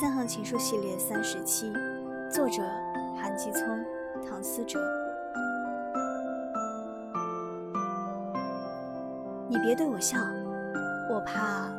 三行情书系列三十七作者韩继聪唐思哲。你别对我笑我怕